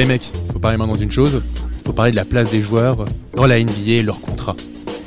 Les mecs, faut parler maintenant d'une chose, faut parler de la place des joueurs dans la NBA et leur contrat.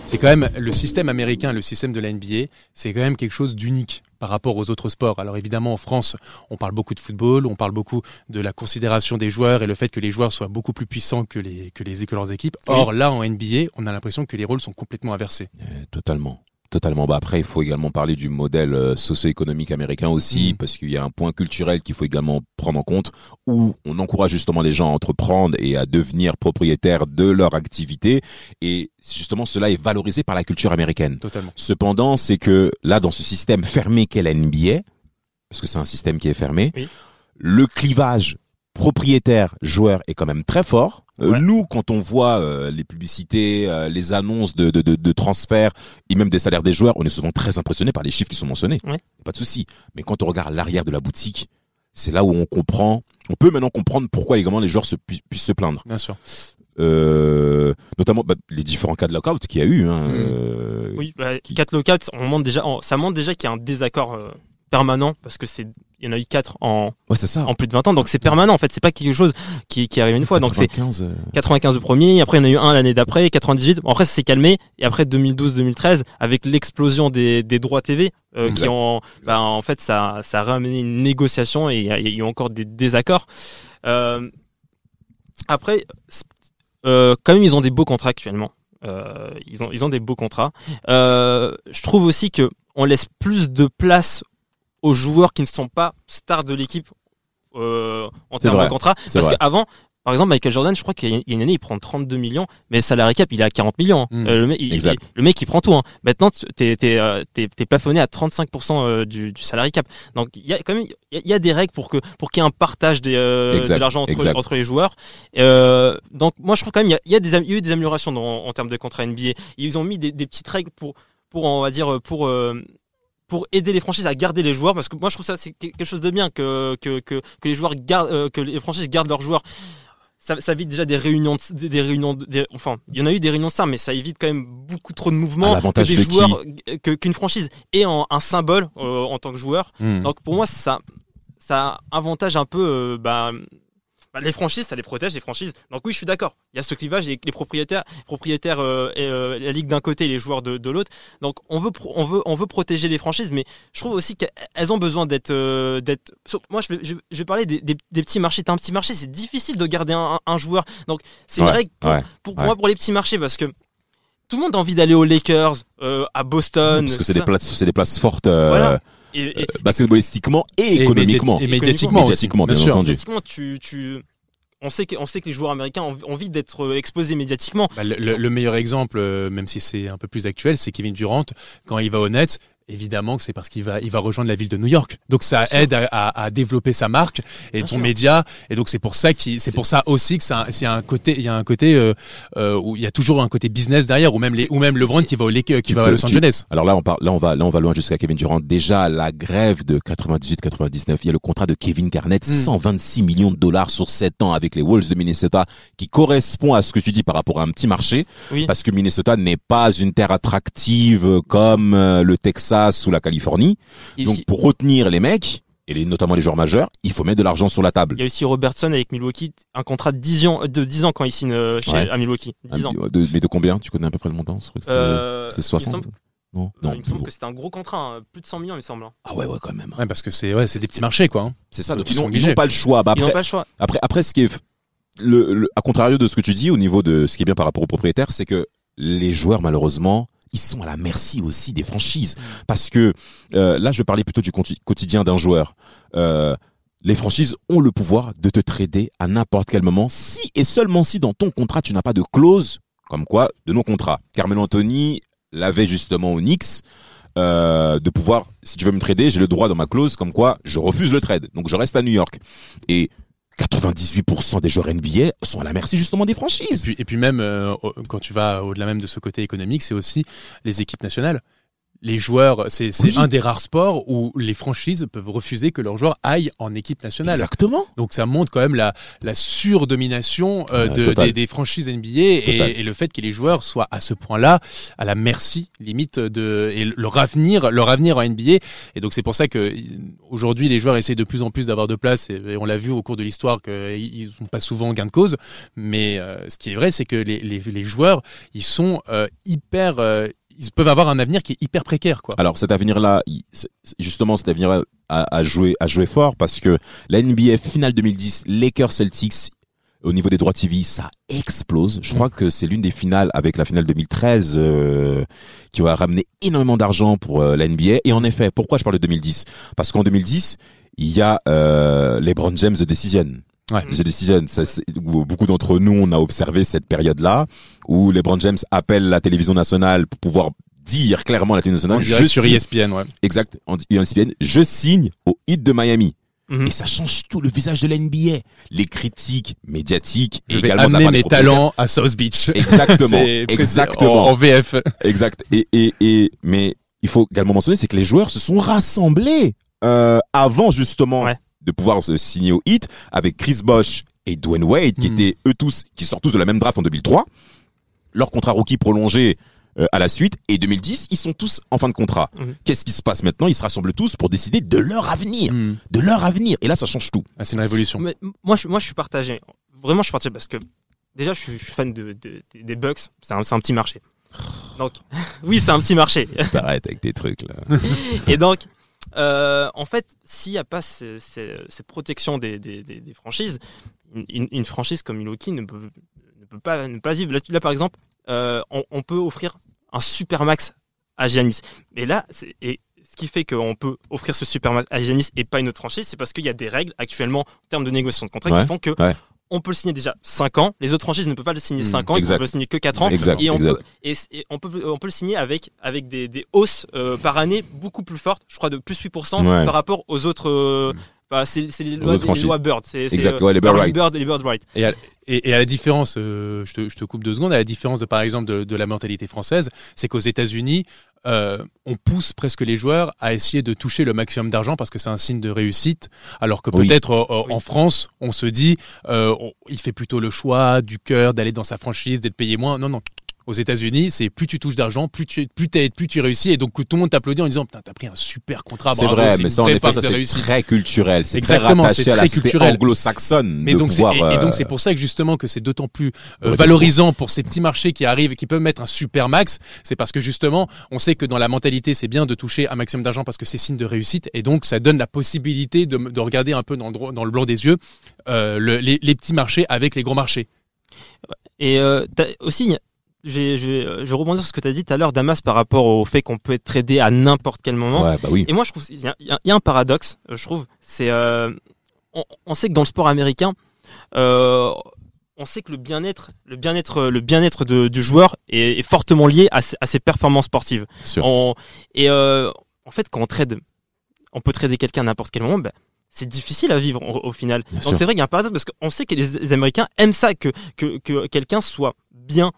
C'est quand même le système américain, le système de la NBA, c'est quand même quelque chose d'unique par rapport aux autres sports. Alors évidemment en France, on parle beaucoup de football, on parle beaucoup de la considération des joueurs et le fait que les joueurs soient beaucoup plus puissants que les que les que leurs équipes. Or là en NBA, on a l'impression que les rôles sont complètement inversés. Euh, totalement. Totalement. Bah après, il faut également parler du modèle euh, socio-économique américain aussi, Mm. parce qu'il y a un point culturel qu'il faut également prendre en compte, où on encourage justement les gens à entreprendre et à devenir propriétaires de leur activité, et justement cela est valorisé par la culture américaine. Totalement. Cependant, c'est que là, dans ce système fermé qu'est la NBA, parce que c'est un système qui est fermé, Oui. le clivage propriétaire-joueur est quand même très fort. Euh, Ouais. nous, quand on voit euh, les publicités, euh, les annonces de, de, de, de transferts et même des salaires des joueurs, on est souvent très impressionné par les chiffres qui sont mentionnés. Ouais. Pas de souci. Mais quand on regarde l'arrière de la boutique, c'est là où on comprend, on peut maintenant comprendre pourquoi également les joueurs se, pu- puissent se plaindre. Bien sûr. Euh, notamment bah, les différents cas de lockout qu'il y a eu. Hein, Mm. euh, Oui, bah, qui- 4 low 4, on montre déjà, ça montre déjà qu'il y a un désaccord permanent parce que c'est il y en a eu 4 en, Ouais, c'est ça. en plus de 20 ans, donc c'est permanent en fait, c'est pas quelque chose qui, qui arrive une fois. Donc c'est 95, euh, 95 le premier, après il y en a eu un l'année d'après, 98. Bon, après ça s'est calmé et après 2012-2013 avec l'explosion des, des droits TV euh, qui ont, bah, en fait ça, ça a ramené une négociation et il y, a- il y a eu encore des désaccords. Euh, après, euh, quand même ils ont des beaux contrats actuellement. Euh, ils ont ils ont des beaux contrats. Euh, je trouve aussi que on laisse plus de place aux joueurs qui ne sont pas stars de l'équipe euh, en termes vrai. de contrat. Parce qu'avant, par exemple, Michael Jordan, je crois qu'il y a une année, il prend 32 millions, mais le salarié cap, il est à 40 millions. hein. Mm. Euh, le, mec, il, le mec, il prend tout. Hein. Maintenant, tu- t'es t'es euh, t'es- t'es plafonné à 35% euh, du, du salarié cap. Donc, il y a quand même il y a- des règles pour que pour qu'il y ait un partage des, euh, Exact, de l'argent entre, entre les joueurs. Euh, donc, moi, je trouve quand même il y a y a eu des améliorations dans, en termes de contrat NBA. Ils ont mis des, des petites règles pour pour on va dire pour euh, pour aider les franchises à garder les joueurs parce que moi je trouve ça c'est quelque chose de bien que que, que, que les joueurs gardent euh, que les franchises gardent leurs joueurs ça, ça évite déjà des réunions de- des, des réunions de- des- enfin il y en a eu des réunions de ça mais ça évite quand même beaucoup trop de mouvements que l'avantage des de joueurs que- qu'une franchise ait en- un symbole euh, en tant que joueur Mm. donc pour moi ça ça avantage un peu euh, bah, bah, les franchises, ça les protège les franchises. Donc oui, je suis d'accord. Il y a ce clivage et les propriétaires, propriétaires euh, et euh, la ligue d'un côté et les joueurs de, de l'autre. Donc on veut on veut on veut protéger les franchises, mais je trouve aussi qu'elles ont besoin d'être euh, d'être. Moi, je vais, je, je vais parler des, des, des petits marchés. T'as un petit marché, c'est difficile de garder un, un joueur. Donc c'est une Ouais, règle pour, ouais, pour, pour ouais. moi pour les petits marchés parce que tout le monde a envie d'aller aux Lakers, euh, à Boston. parce que c'est des places, des places fortes. euh, Voilà. Et- et- euh, basketballistiquement et, Et économiquement. et médiatiquement aussi. Médiatiquement, bien Bien sûr. entendu. médiatiquement, tu, tu, on sait que, on sait que les joueurs américains ont envie d'être euh, exposés médiatiquement. Bah, le, le- le meilleur exemple, euh, même si c'est un peu plus actuel, c'est Kevin Durant. Quand il va au Nets, évidemment que c'est parce qu'il va, il va rejoindre la ville de New York. Donc ça aide à, à- à développer sa marque et Bien ton sûr. média. Et donc c'est pour ça qu'il, c'est pour ça aussi que ça, c'est un côté, il y a un côté euh, euh, où il y a toujours un côté business derrière, ou même les, ou même LeBron qui va au qui Tu va à Los tu- Angeles. Alors là, on parle, là, on va, là, on va loin jusqu'à Kevin Durant. Déjà, la grève de 98-99, il y a le contrat de Kevin Garnett, Mm. 126 millions de dollars sur 7 ans avec les Wolves de Minnesota, qui correspond à ce que tu dis par rapport à un petit marché, Oui. parce que Minnesota n'est pas une terre attractive comme euh, le Texas ou la Californie. Donc, aussi- pour retenir les mecs, et les, notamment les joueurs majeurs, il faut mettre de l'argent sur la table. il y a aussi Robertson avec Milwaukee, un contrat de 10 ans, de 10 ans quand il signe euh, chez, Ouais. à Milwaukee. 10 ans. Ah, de- mais de combien? Tu connais à peu près le montant? C'était- Euh, C'était il me 60 semble- Non, euh, non. il me semble bon. que c'était un gros contrat, hein, plus de 100 millions, il me semble. hein. Ah ouais, ouais, quand même. Ouais, parce que c'est, ouais, c'est des petits marchés, quoi. hein. C'est ça, donc Ils n'ont pas le choix. Bah, Ils n'ont après, pas le choix. après, après, ce qui est, le, le- à contrario de ce que tu dis au niveau de ce qui est bien par rapport aux propriétaires, c'est que les joueurs, malheureusement, ils sont à la merci aussi des franchises. Parce que euh, là, je parler plutôt du quotidien d'un joueur. Euh, les franchises ont le pouvoir de te trader à n'importe quel moment, si et seulement si dans ton contrat tu n'as pas de clause comme quoi de non contrat. Carmelo Anthony l'avait justement au Knicks. euh, de pouvoir, si tu veux me trader, j'ai le droit dans ma clause comme quoi je refuse le trade. Donc je reste à New York. Et 98% des joueurs NBA sont à la merci justement des franchises. et puis même, euh, quand tu vas au-delà même de ce côté économique, c'est aussi les équipes nationales. Les joueurs, c'est Oui. un des rares sports où les franchises peuvent refuser que leurs joueurs aillent en équipe nationale. Exactement. Donc ça montre quand même la, la surdomination euh, de- des, des franchises NBA et, et le fait que les joueurs soient à ce point-là à la merci limite de et leur avenir leur avenir en NBA et donc c'est pour ça que aujourd'hui les joueurs essayent de plus en plus d'avoir de place et, et on l'a vu au cours de l'histoire qu'ils n'ont pas souvent gain de cause mais euh, ce qui est vrai c'est que les, les, les joueurs ils sont euh, hyper euh, ils peuvent avoir un avenir qui est hyper précaire quoi. Alors cet avenir-là, justement cet avenir-là joué, a joué fort parce que la NBA finale 2010, Lakers Celtics, au niveau des droits TV, ça explose. Je crois que c'est l'une des finales avec la finale 2013 euh, qui va ramener énormément d'argent pour euh, la NBA. Et en effet, pourquoi je parle de 2010 Parce qu'en 2010, il y a euh, LeBron James The Decision. Ouais. The Decision, ça, c'est- où beaucoup d'entre nous, on a observé cette période-là où LeBron James appelle la télévision nationale pour pouvoir dire clairement à la télévision nationale, je sur signe- ESPN ouais. Exact, en ESPN, je signe au hit de Miami. Mhm. Et ça change tout le visage de la NBA. Les critiques médiatiques et Je vais également amener mes talents à South Beach. Exactement, exactement. En, en VF. Exact. Et, et, et, mais il faut également mentionner, c'est que les joueurs se sont rassemblés euh, avant justement Ouais. De pouvoir se signer au hit avec Chris Bosh et Dwayne Wade, qui Mhm. étaient eux tous, qui sortent tous de la même draft en 2003. Leur contrat rookie prolongé euh, à la suite. Et 2010, ils sont tous en fin de contrat. Mhm. Qu'est-ce qui se passe maintenant? Ils se rassemblent tous pour décider de leur avenir. Hmm. De leur avenir. Et là, ça change tout. Ah, c'est une révolution. Mais moi, je, moi, je suis partagé. Vraiment, je suis partagé parce que déjà, je suis, je suis fan de, de- des- des Bucks. C'est un, c'est un petit marché. Donc, oui, c'est un petit marché. T'arrêtes avec tes trucs là. Et donc, euh, en fait, s'il n'y a pas ce- ce- cette protection des, des- des- des franchises, une, franchise comme Milwaukee ne peut, ne peut pas, ne pas vivre. Là, là, par exemple, euh, on, on peut offrir un super max à Giannis. Et là, et ce qui fait qu'on peut offrir ce super max à Giannis et pas une autre franchise, c'est parce qu'il y a des règles actuellement en termes de négociation de contrat Ouais, qui font que ouais. On peut le signer déjà 5 ans. Les autres franchises ne peuvent pas le signer Mm, 5 ans, ils peuvent le signer que 4 ans. Exact. Et on peut, et, et on peut, on peut le signer avec, avec des, des hausses euh, par année beaucoup plus fortes, je crois de plus 8% Ouais. par rapport aux autres. euh, bah, c'est c'est les, lois- autres les franchises. lois Bird. C'est c'est, Exact, euh, ouais, les Bird Rights. Les Bird Right. Et à, et, et à la différence, euh, je, te, je te coupe deux secondes, à la différence de par exemple de, de la mentalité française, c'est qu'aux États-Unis, euh, on pousse presque les joueurs à essayer de toucher le maximum d'argent parce que c'est un signe de réussite, alors que Oui. peut-être euh, en France, on se dit, euh, on- il fait plutôt le choix du cœur d'aller dans sa franchise, d'être payé moins. Non, non. Aux États-Unis, c'est plus tu touches d'argent, plus tu, plus, t'es- plus tu réussis, et donc tout le monde t'applaudit en disant putain t'as pris un super contrat. C'est vrai, mais ça en effet, ça c'est très culturel. C'est très Exactement, rattaché c'est à la culturel. anglo-saxonne. Mais donc, c'est- pouvoir, et, et donc euh, c'est pour ça que justement que c'est d'autant plus euh, valorisant pour ces petits marchés qui arrivent et qui peuvent mettre un super max. C'est parce que justement, on sait que dans la mentalité, c'est bien de toucher un maximum d'argent parce que c'est signe de réussite et donc ça donne la possibilité de, de regarder un peu dans le, droit- dans le blanc des yeux euh, le- les, les petits marchés avec les gros marchés. Et euh, t'as- aussi, j'ai- j'ai- je vais rebondir sur ce que tu as dit tout à l'heure, Damas, par rapport au fait qu'on peut être tradé à n'importe quel moment. Ouais, bah oui. Et moi, je trouve il y y a un paradoxe, euh, je trouve. C'est, euh, on, on sait que dans le sport américain, euh, on sait que le bien-être, le bien-être, le bien-être de- du joueur est, est fortement lié à, ses- à ses performances sportives. On- et euh, en fait, quand on trade, on peut trader quelqu'un à n'importe quel moment. ben, c'est difficile à vivre au, au final. Bien Donc sûr. c'est vrai qu'il y a un paradoxe parce qu'on sait que les, les Américains aiment ça que que, que quelqu'un soit bien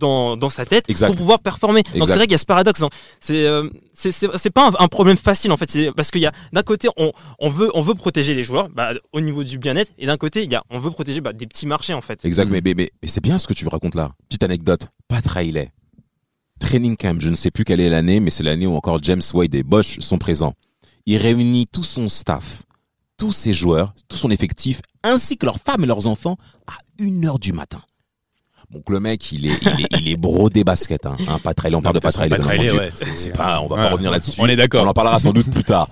dans, dans sa tête Exact. pour pouvoir performer. Donc c'est vrai qu'il y a ce paradoxe. Donc, C'est euh, c'est pas un, un problème facile en fait. Parce qu'il y a d'un côté on on veut on veut protéger les joueurs bah, au niveau du bien-être et d'un côté il y a on veut protéger bah, des petits marchés en fait. Exact, mais, mais, mais, mais c'est bien ce que tu racontes là. Petite anecdote. Pat Riley. Training camp, je ne sais plus quelle est l'année, mais c'est l'année où encore James Wade et Bosch sont présents. Il réunit tout son staff, tous ses joueurs, tout son effectif, ainsi que leurs femmes et leurs enfants, à 1 heure du matin. Donc le mec, il est, il est, il est brodé basket, hein. hein Pat Riley, on parle de Riley, entendu. ouais, c'est- pas, on va Ouais. pas revenir là-dessus. On est d'accord. On en parlera sans doute plus tard.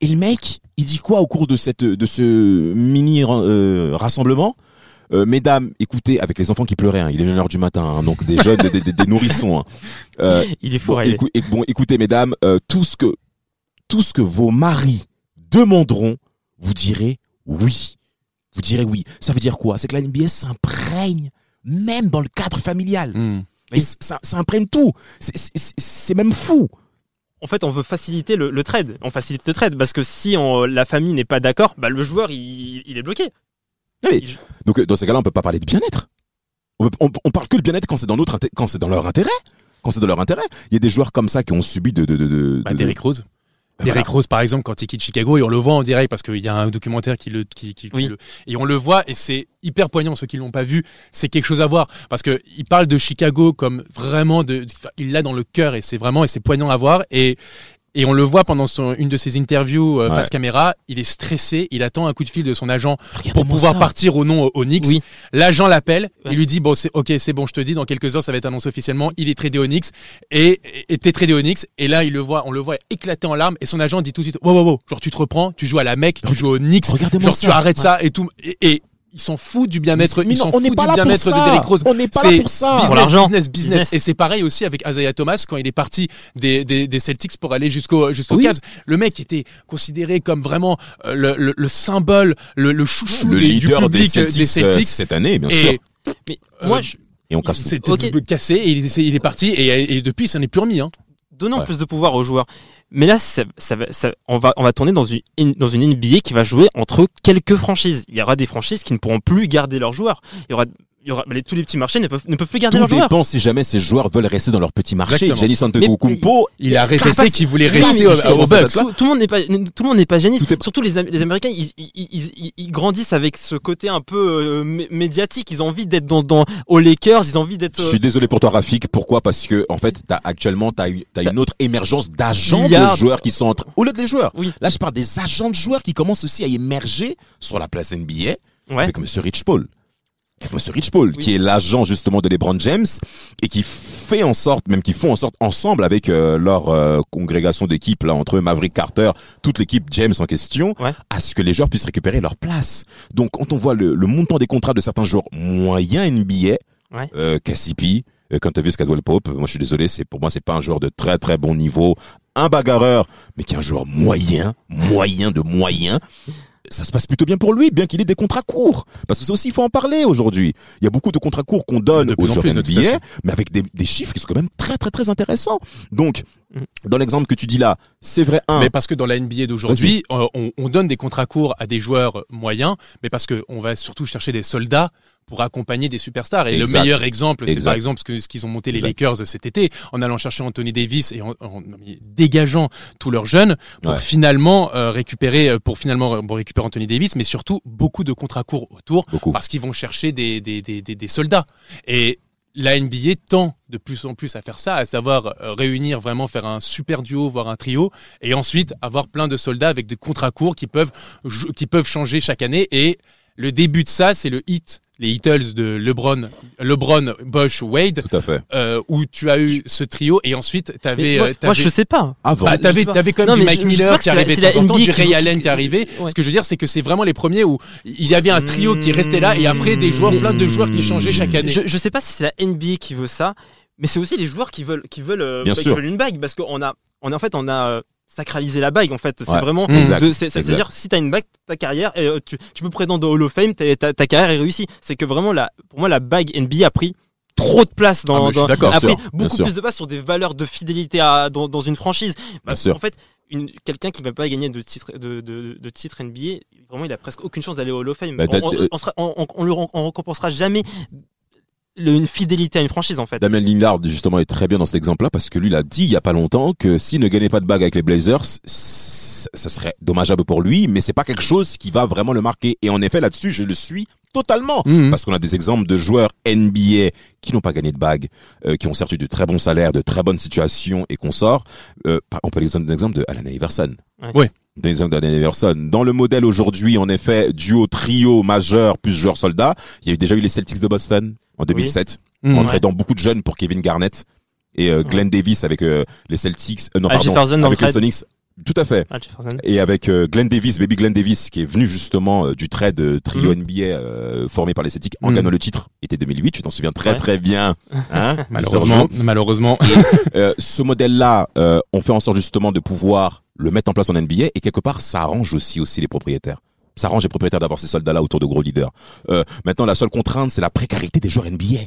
Et le mec, il dit quoi au cours de cette, de ce mini euh, rassemblement? Euh, Mesdames, écoutez, avec les enfants qui pleuraient, hein, il est 1h du matin, hein, donc des jeunes, des, des- des nourrissons. hein. Euh, Il est fou. bon, écou- bon, écoutez, mesdames, euh, tout ce que tout ce que vos maris demanderont, vous direz oui. Vous direz oui. Ça veut dire quoi? C'est que la NBA s'imprègne même dans le cadre familial. Hmm. Et ça, ça imprègne tout. C'est- même fou. en fait, on veut faciliter le, le trade. On facilite le trade parce que si on- la famille n'est pas d'accord, bah, le joueur il, il est bloqué. Oui. Il- Donc euh, dans ces cas-là, on peut pas parler de bien-être. On, on, on parle que de bien-être quand c'est dans notre inté- quand c'est dans leur intérêt. Quand c'est dans leur intérêt. Il y a des joueurs comme ça qui ont subi de de de de. Bah, de- Derrick Rose. Voilà. Derrick Rose, par exemple, quand il quitte Chicago, et on le voit en direct parce qu'il y a un documentaire qui le, qui, qui- qui Oui. le- et on le voit et c'est hyper poignant. Ceux qui l'ont pas vu, c'est quelque chose à voir parce que il parle de Chicago comme vraiment de, il l'a dans le cœur et c'est vraiment et c'est poignant à voir et et on le voit pendant son, une de ses interviews euh, Ouais. face caméra, il est stressé, il attend un coup de fil de son agent pour pouvoir ça. partir au nom Knicks. Oui. L'agent l'appelle, Ouais. il lui dit bon c'est ok c'est bon je te dis dans quelques heures ça va être annoncé officiellement, il est tradé au Knicks et t'es tradé au Knicks et là il le voit on le voit éclater en larmes et son agent dit tout de suite wow wow wow genre tu te reprends tu joues à la Mecque tu joues au Regardez-moi genre ça. tu arrêtes ça et tout et, et ils s'en foutent du bien-être ils s'en on n'est foutent pas du bien-être de. Derrick Rose On n'est pas là C'est pour ça. business, Pour l'argent. business, business. Business. Et c'est pareil aussi avec Isaiah Thomas quand il est parti des, des, des Celtics pour aller jusqu'au jusqu'au Oui. Cavs. Le mec était considéré comme vraiment euh, le, le, le symbole, le, le chouchou le des- leader du public euh, Celtics, des Celtics. euh, cette année, bien sûr. et Mais euh, moi, je- Et on casse tout. c'était cassé et il, il est parti et, et depuis il s'en est plus remis. Hein. Donnons Ouais. plus de pouvoir aux joueurs. Mais là, ça, ça, ça- on va on va tourner dans une dans une NBA qui va jouer entre quelques franchises. Il y aura des franchises qui ne pourront plus garder leurs joueurs. Il y aura y aura les- tous les petits marchés ne peuvent ne peuvent plus garder Tout leurs joueurs. dépend si jamais ces joueurs veulent rester dans leur petit marché. Giannis Antetokounmpo, Il a répété qu'il voulait rester au, au Bucks. Tout, tout le monde n'est pas tout le monde n'est pas est- Surtout les, Am- les Américains, ils, ils, ils, ils- grandissent avec ce côté un peu euh, mé- médiatique. Ils ont envie d'être dans, dans aux Lakers. Ils ont envie d'être. Je suis désolé pour toi, Rafik. Pourquoi? Parce que en fait, t'as actuellement, t'as eu- t'as une autre émergence d'agents de joueurs qui sont entre. Au lieu des joueurs. Oui. Là, je parle des agents de joueurs qui commencent aussi à émerger sur la place NBA Ouais. avec Monsieur Rich Paul. Monsieur Rich Paul, Oui. qui est l'agent justement de LeBron James et qui fait en sorte, même qui font en sorte ensemble avec euh, leur euh, congrégation d'équipes là entre eux, Maverick Carter, toute l'équipe James en question, Ouais. à ce que les joueurs puissent récupérer leur place. Donc, quand on voit le, le montant des contrats de certains joueurs moyens NBA, Ouais. euh, Cassipi, euh, t'as vu Scadwell Pope, moi je suis désolé, c'est pour moi c'est pas un joueur de très très bon niveau, un bagarreur, mais qui est un joueur moyen, moyen de moyen. Ça se passe plutôt bien pour lui, bien qu'il ait des contrats courts. Parce que ça aussi, il faut en parler aujourd'hui. Il y a beaucoup de contrats courts qu'on donne aux joueurs NBA, mais avec des, des chiffres qui sont quand même très très très intéressants. Donc, Mm. dans l'exemple que tu dis là, c'est vrai un. Mais parce que dans la NBA d'aujourd'hui, euh, on, on donne des contrats courts à des joueurs moyens, mais parce qu'on va surtout chercher des soldats pour accompagner des superstars. Et Exact. le meilleur exemple, c'est par exemple ce qu'ils ont monté les Exact. Lakers cet été, en allant chercher Anthony Davis et en, en- dégageant tous leurs jeunes pour Ouais. finalement euh, récupérer, euh, pour finalement euh, bon, récupérer Anthony Davis, mais surtout beaucoup de contrats courts autour Beaucoup. parce qu'ils vont chercher des, des, des, des, des soldats. Et la NBA tend de plus en plus à faire ça, à savoir euh, réunir vraiment, faire un super duo, voire un trio, et ensuite avoir plein de soldats avec des contrats courts qui peuvent, qui peuvent changer chaque année. Et le début de ça, c'est le hit, les Heatles de LeBron, LeBron, Bosch, Wade, Tout à fait. euh, où tu as eu ce trio, et ensuite mais t'avais, moi, euh, moi, je sais pas. Avant. bah, t'avais, t'avais quand Non, même du Mike je- Miller qui arrivait de la temps en temps, NBA du qui Ray Allen qui- qui arrivait. ouais. Ce que je veux dire, c'est que c'est vraiment les premiers où il y avait un trio qui restait là et après des joueurs, plein de joueurs qui changeaient chaque année. Je, je sais pas si c'est la NBA qui veut ça, mais c'est aussi les joueurs qui veulent, qui veulent, euh, Bien bah, qui sûr. veulent une bague parce qu'on a, on a en fait, on a sacralisé la bague en fait. C'est Ouais. vraiment, de- c'est- Exact. c'est-à-dire si t'as une bague, ta carrière, et, euh, tu, tu peux prétendre au Hall of Fame, ta, ta, carrière est réussie. C'est que vraiment la, pour moi, la bague NBA a pris trop de place Ah, dans, suis dans- d'accord, a pris sûr, beaucoup sûr. plus de place sur des valeurs de fidélité à, dans, dans une franchise. Bah, sûr. En fait, une, quelqu'un qui va pas gagner de titre de, de, de titre NBA, vraiment, il a presque aucune chance d'aller au Hall of Fame. Bah, on, on, on le on récompensera jamais le- une fidélité à une franchise en fait. Damien Lillard, justement, est très bien dans cet exemple-là parce que lui, il a dit il y a pas longtemps que s'il ne gagnait pas de bague avec les Blazers, ça serait dommageable pour lui, mais c'est pas quelque chose qui va vraiment le marquer. Et en effet, là-dessus, je le suis totalement. Mhm. Parce qu'on a des exemples de joueurs NBA qui n'ont pas gagné de bague, euh, qui ont certes eu de très bons salaires, de très bonnes situations et qu'on sort. Euh, par- on peut donner l'exemple de Allen Iverson. Ouais. Dans le modèle aujourd'hui, en effet, duo, trio, majeur, plus joueur soldat, il y a eu déjà eu les Celtics de Boston en 2007 Mhm. en Ouais. traitant beaucoup de jeunes pour Kevin Garnett et euh, Glenn Davis avec euh, les Celtics, euh, non Al pardon, avec le les. Sonics. Tout à fait. Ah. Et avec euh, Glenn Davis, Baby Glenn Davis, qui est venu justement euh, du trade euh, trio Mhm. NBA formé par les Celtics en Mhm. gagnant le titre, était 2008. Tu t'en souviens très Ouais. très bien. Hein Malheureusement, malheureusement. Ce modèle-là, on fait en sorte justement de pouvoir le mettre en place en NBA et quelque part, ça arrange aussi aussi les propriétaires. Ça arrange les propriétaires d'avoir ces soldats-là autour de gros leaders. Euh, maintenant, la seule contrainte, c'est la précarité des joueurs NBA.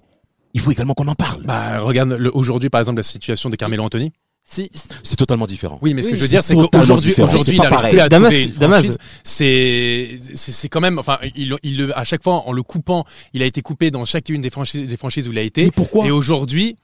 Il faut également qu'on en parle. Bah, regarde aujourd'hui, par exemple, la situation de Carmelo Anthony. c'est C'est totalement différent. Oui, mais ce Oui, que je veux c'est dire, c'est qu'aujourd'hui, aujourd'hui, C'est il n'arrive plus à Damas- Damas- franchise. C'est, c'est c'est quand même, enfin, il, il, le- à chaque fois, en le coupant, il a été coupé dans chacune des franchises, des franchises où il a été. Mais pourquoi? Et aujourd'hui,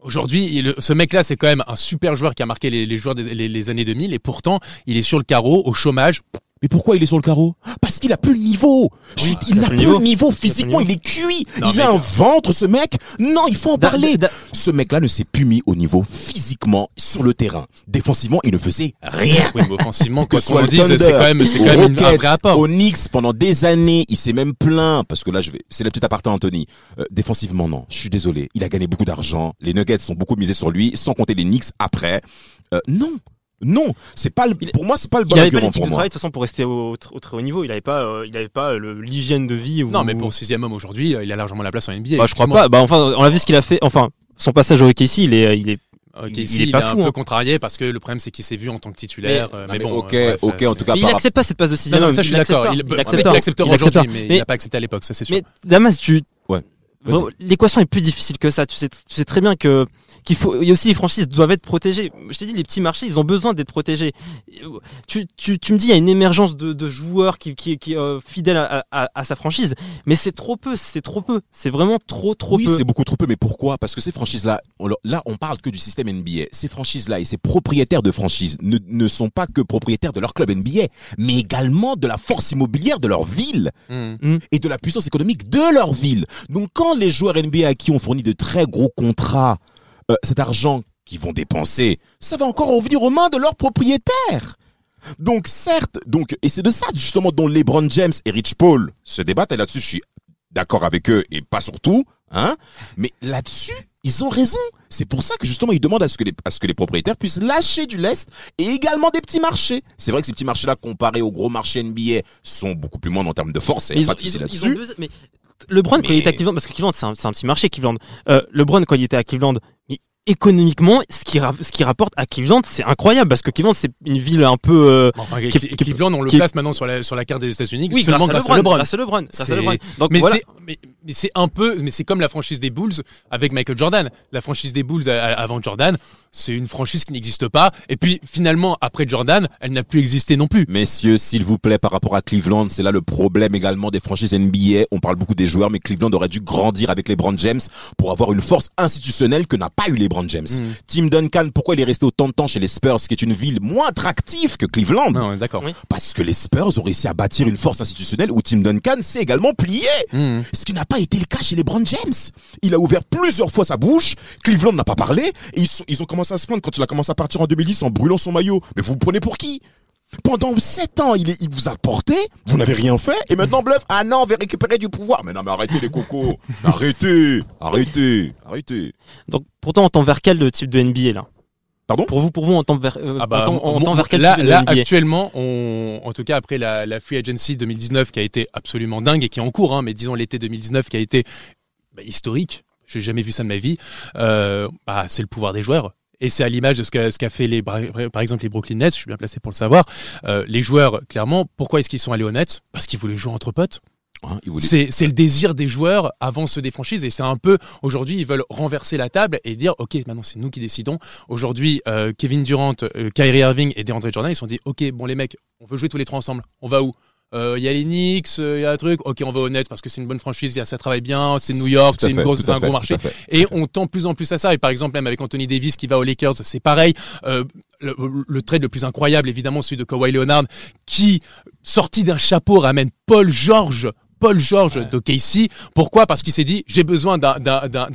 aujourd'hui, ce mec-là, c'est quand même un super joueur qui a marqué les, joueurs des années 2000, et pourtant, il est sur le carreau, au chômage. Mais pourquoi il est sur le carreau? Parce qu'il a plus le niveau. Oui, il n'a plus plus le niveau. Physiquement, il est cuit. Non, il a un ventre, ce mec. Non, il faut en Da- parler. da- Ce mec-là ne s'est plus mis au niveau physiquement sur le terrain. Défensivement, il ne faisait rien. Oui, mais offensivement, Que quoi qu'on dise, c'est quand même, c'est quand même une- un Rockets, vrai apport. Au Knicks, pendant des années, il s'est même plaint, parce que là, je vais, c'est la petite aparté Anthony. Euh, défensivement, non. Je suis désolé. Il a gagné beaucoup d'argent. Les Nuggets sont beaucoup misés sur lui, sans compter les Knicks après. Euh, non. Non. C'est pas le, Il- pour moi, c'est pas le il bon avait pas argument l'éthique pour de moi. travail de toute façon pour rester au, au- au très haut niveau. Il avait pas, euh, il avait pas le- l'hygiène de vie. Ou... Non, mais pour sixième homme aujourd'hui, euh, il a largement la place en NBA. Bah, je crois pas. Bah enfin, on a vu ce qu'il a fait. Enfin, son passage au OKC, il est, il est. Ok, Il- il est il, pas est fou, un hein. peu contrarié parce que le problème c'est qu'il s'est vu en tant que titulaire. euh, Non, mais, mais bon, ok, euh, bref, ok, euh, en tout cas, Mais il par accepte pas cette passe de Non, sixième non, homme. ça je suis Il d'accord. pas. Il, Il peut-être accepte qu'il pas. acceptera Il accepte aujourd'hui, pas. mais, il Mais- n'a pas accepté à l'époque, ça c'est sûr. Mais Damas, tu, Ouais. L'équation est plus difficile que ça. Tu sais, tu sais très bien que qu'il faut. Il y a aussi les franchises doivent être protégées. Je t'ai dit, les petits marchés, ils ont besoin d'être protégés. Tu, tu, tu me dis, il y a une émergence de, de joueurs qui qui qui euh, fidèles à, à, à sa franchise, mais c'est trop peu. C'est trop peu. C'est vraiment trop trop oui, peu. c'est beaucoup trop peu, mais pourquoi? Parce que ces franchises-là, là, on parle que du système NBA. Ces franchises-là et ces propriétaires de franchises ne, ne sont pas que propriétaires de leur club NBA, mais également de la force immobilière de leur ville Hmm. et de la puissance économique de leur ville. Donc, quand les joueurs NBA à qui on fournit de très gros contrats, euh, cet argent qu'ils vont dépenser, ça va encore revenir aux mains de leurs propriétaires. Donc certes, donc et c'est de ça justement dont LeBron James et Rich Paul se débattent et là-dessus je suis d'accord avec eux et pas surtout, hein. Mais là-dessus, ils ont raison. C'est pour ça que justement ils demandent à ce que les à ce que les propriétaires puissent lâcher du lest et également des petits marchés. C'est vrai que ces petits marchés-là comparés aux gros marchés NBA sont beaucoup plus moindres en termes de force. Mais Et ils pas ont- de ils ont- ils ont deux- mais LeBron, quand il Mais- était à Cleveland, parce que Cleveland, c'est un, petit marché, Cleveland. Euh, LeBron, quand il était à Cleveland, économiquement, ce qu'il ra- ce qu'il rapporte à Cleveland, c'est incroyable, parce que Cleveland, c'est une ville un peu. euh, Enfin, Qui- qui- Cleveland, on le qui- place maintenant sur la, sur la carte des États-Unis oui, seulement grâce à grâce à LeBron. Grâce à LeBron. grâce à C'est- LeBron. Donc Mais voilà. c'est mais, mais c'est un peu mais c'est comme la franchise des Bulls avec Michael Jordan. La franchise des Bulls a- avant Jordan, c'est une franchise qui n'existe pas et puis finalement après Jordan, elle n'a plus existé non plus. Messieurs, s'il vous plaît, par rapport à Cleveland, c'est là le problème également des franchises NBA. On parle beaucoup des joueurs, mais Cleveland aurait dû grandir avec LeBron James pour avoir une force institutionnelle que n'a pas eu LeBron James. Mm. Tim Duncan, pourquoi il est resté autant de temps chez les Spurs, qui est une ville moins attractive que Cleveland Non, d'accord. Oui. Parce que les Spurs ont réussi à bâtir une force institutionnelle où Tim Duncan s'est également plié. Hmm. Ce qui n'a pas été le cas chez LeBron James. Il a ouvert plusieurs fois sa bouche. Cleveland n'a pas parlé. Et ils, sont- ils ont commencé à se plaindre quand il a commencé à partir en 2010 en brûlant son maillot. Mais vous vous prenez pour qui? Pendant sept ans, il, est- il vous a porté, vous n'avez rien fait, et maintenant bluff, ah non, on va récupérer du pouvoir. Mais non, mais arrêtez les cocos, arrêtez, arrêtez, arrêtez. Donc, pourtant, on tend vers quel type de NBA, là? Pardon? Pour vous, pour vous, on tend vers, euh, Ah bah, on tend- on moi- tend vers quel là, type de là NBA actuellement, on, en tout cas après la, la free agency 2019 qui a été absolument dingue et qui est en cours, hein, mais disons l'été 2019 qui a été bah, historique. J'ai jamais vu ça de ma vie. Euh, bah, c'est le pouvoir des joueurs. Et c'est à l'image de ce qu'a ce fait les, par exemple les Brooklyn Nets, je suis bien placé pour le savoir. Euh, les joueurs, clairement, pourquoi est-ce qu'ils sont allés aux Nets? Parce qu'ils voulaient jouer entre potes. Hein, c'est le désir des joueurs avant ceux des franchises et c'est un peu aujourd'hui ils veulent renverser la table et dire ok maintenant c'est nous qui décidons. Aujourd'hui euh, Kevin Durant, euh, Kyrie Irving et DeAndre Jordan ils se sont dit ok bon les mecs on veut jouer tous les trois ensemble. On va où? Euh, Il y a les Knicks, euh, il y a un truc. Ok on va aux Nets parce que c'est une bonne franchise, y a- ça travaille bien, c'est New York, c'est une grosse, c'est un gros marché. Et on tend de plus en plus à ça. Et par exemple, même avec Anthony Davis qui va aux Lakers, c'est pareil. Euh, le, le trade le plus incroyable, évidemment, celui de Kawhi Leonard, qui, sorti d'un chapeau, ramène Paul George. Paul George de Casey. Pourquoi? Parce qu'il s'est dit j'ai besoin d'un-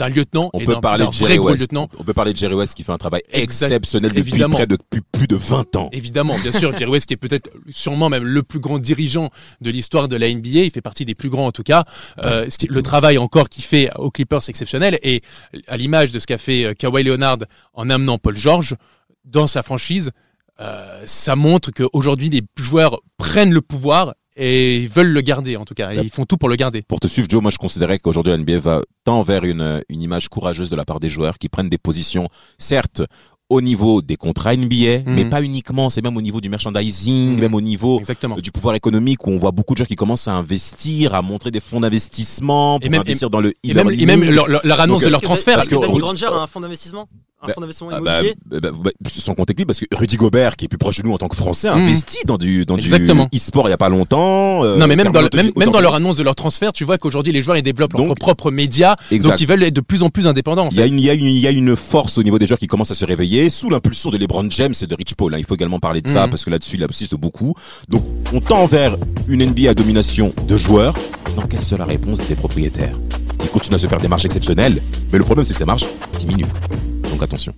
lieutenant On et peut parler de Jerry West. lieutenant. On peut parler de Jerry West qui fait un travail Exact. exceptionnel depuis Évidemment. près de depuis plus de 20 ans. Évidemment, bien sûr, Jerry West qui est peut-être sûrement même le plus grand dirigeant de l'histoire de la NBA, il fait partie des plus grands en tout cas. Euh, ce qui- le travail encore qu'il fait aux Clippers exceptionnel et à l'image de ce qu'a fait euh, Kawhi Leonard en amenant Paul George dans sa franchise, euh, ça montre qu'aujourd'hui les joueurs prennent le pouvoir et veulent le garder en tout cas, et ils font tout pour le garder. Pour te suivre, Joe, moi je considérais qu'aujourd'hui la NBA va tend vers une, une image courageuse de la part des joueurs qui prennent des positions, certes, au niveau des contrats NBA, Mhm. mais pas uniquement, c'est même au niveau du merchandising, Mhm. même au niveau Exactement. euh, du pouvoir économique où on voit beaucoup de joueurs qui commencent à investir, à montrer des fonds d'investissement pour Et même- investir dans le Et même, et même leur, leur- leur annonce Donc, de leur euh, transfert. parce Parce que que- Danny Granger a un fonds d'investissement? Un Bah, fonds d'investissement Ah bah, immobilier. bah, bah, bah, sans compter que lui, parce que Rudy Gobert, qui est plus proche de nous en tant que Français, a Mhm. investi dans du dans Exactement. du e-sport il y a pas longtemps. euh, non, mais même dans, le- même, même dans leur annonce de leur transfert, tu vois qu'aujourd'hui les joueurs ils développent leurs propres médias, Exact. donc ils veulent être de plus en plus indépendants. En Il y, a fait. une, il, y a une, il y a une force au niveau des joueurs qui commencent à se réveiller sous l'impulsion de LeBron James et de Rich Paul. hein. Il faut également parler de ça Mhm. parce que là-dessus, il assiste beaucoup. Donc, on tend vers une NBA à domination de joueurs. Dans quelle sera la réponse des propriétaires? Ils continuent à se faire des marches exceptionnelles, mais le problème, c'est que ces marches diminuent. Donc, attention.